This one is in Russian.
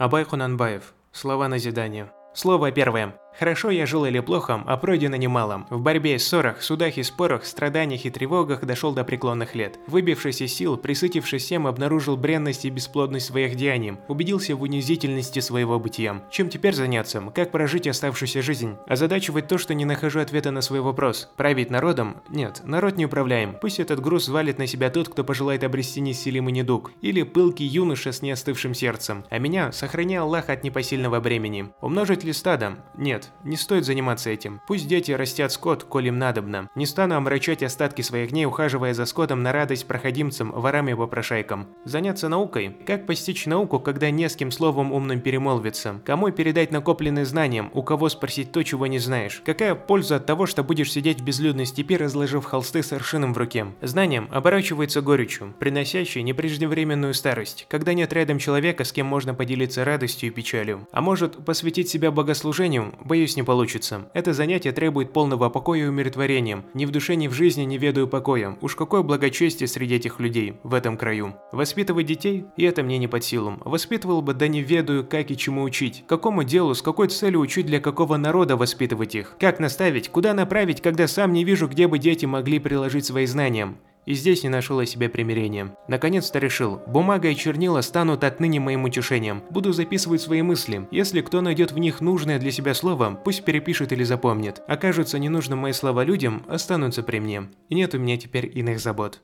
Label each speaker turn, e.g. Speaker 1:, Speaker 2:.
Speaker 1: Абай Хунанбаев. Слова назидания. Слово первое. Хорошо я жил или плохо, а пройдено немало. В борьбе, ссорах, судах и спорах, страданиях и тревогах дошел до преклонных лет. Выбившись из сил, присытившись всем, обнаружил бренность и бесплодность своих деяний, убедился в унизительности своего бытия. Чем теперь заняться? Как прожить оставшуюся жизнь? Озадачивать то, что не нахожу ответа на свой вопрос. Править народом? Нет, народ не управляем. Пусть этот груз валит на себя тот, кто пожелает обрести неселимый недуг. Или пылкий юноша с неостывшим сердцем. А меня сохранял Аллах от непосильного бремени. Умножить ли стадо? Нет, нет, не стоит заниматься этим. Пусть дети растят скот, коль им надобно. Не стану омрачать остатки своих дней, ухаживая за скотом на радость проходимцам, ворам и попрошайкам. Заняться наукой? Как постичь науку, когда не с кем словом умным перемолвиться? Кому передать накопленные знания? У кого спросить то, чего не знаешь? Какая польза от того, что будешь сидеть в безлюдной степи, разложив холсты с аршином в руке? Знанием оборачивается горечью, приносящей непреждевременную старость, когда нет рядом человека, с кем можно поделиться радостью и печалью. А может, посвятить себя богослужению, Боюсь, не получится. Это занятие требует полного покоя и умиротворения. Ни в душе, ни в жизни не ведаю покоя. Уж какое благочестие среди этих людей, в этом краю. Воспитывать детей? И это мне не под силу. Воспитывал бы, да не ведаю, как и чему учить. Какому делу, с какой целью учить, для какого народа воспитывать их? Как наставить, куда направить, когда сам не вижу, где бы дети могли приложить свои знания? И здесь не нашел я себе примирения. Наконец-то решил, бумага и чернила станут отныне моим утешением. Буду записывать свои мысли. Если кто найдет в них нужное для себя слово, пусть перепишет или запомнит. Окажутся ненужным мои слова людям, останутся при мне. И нет у меня теперь иных забот.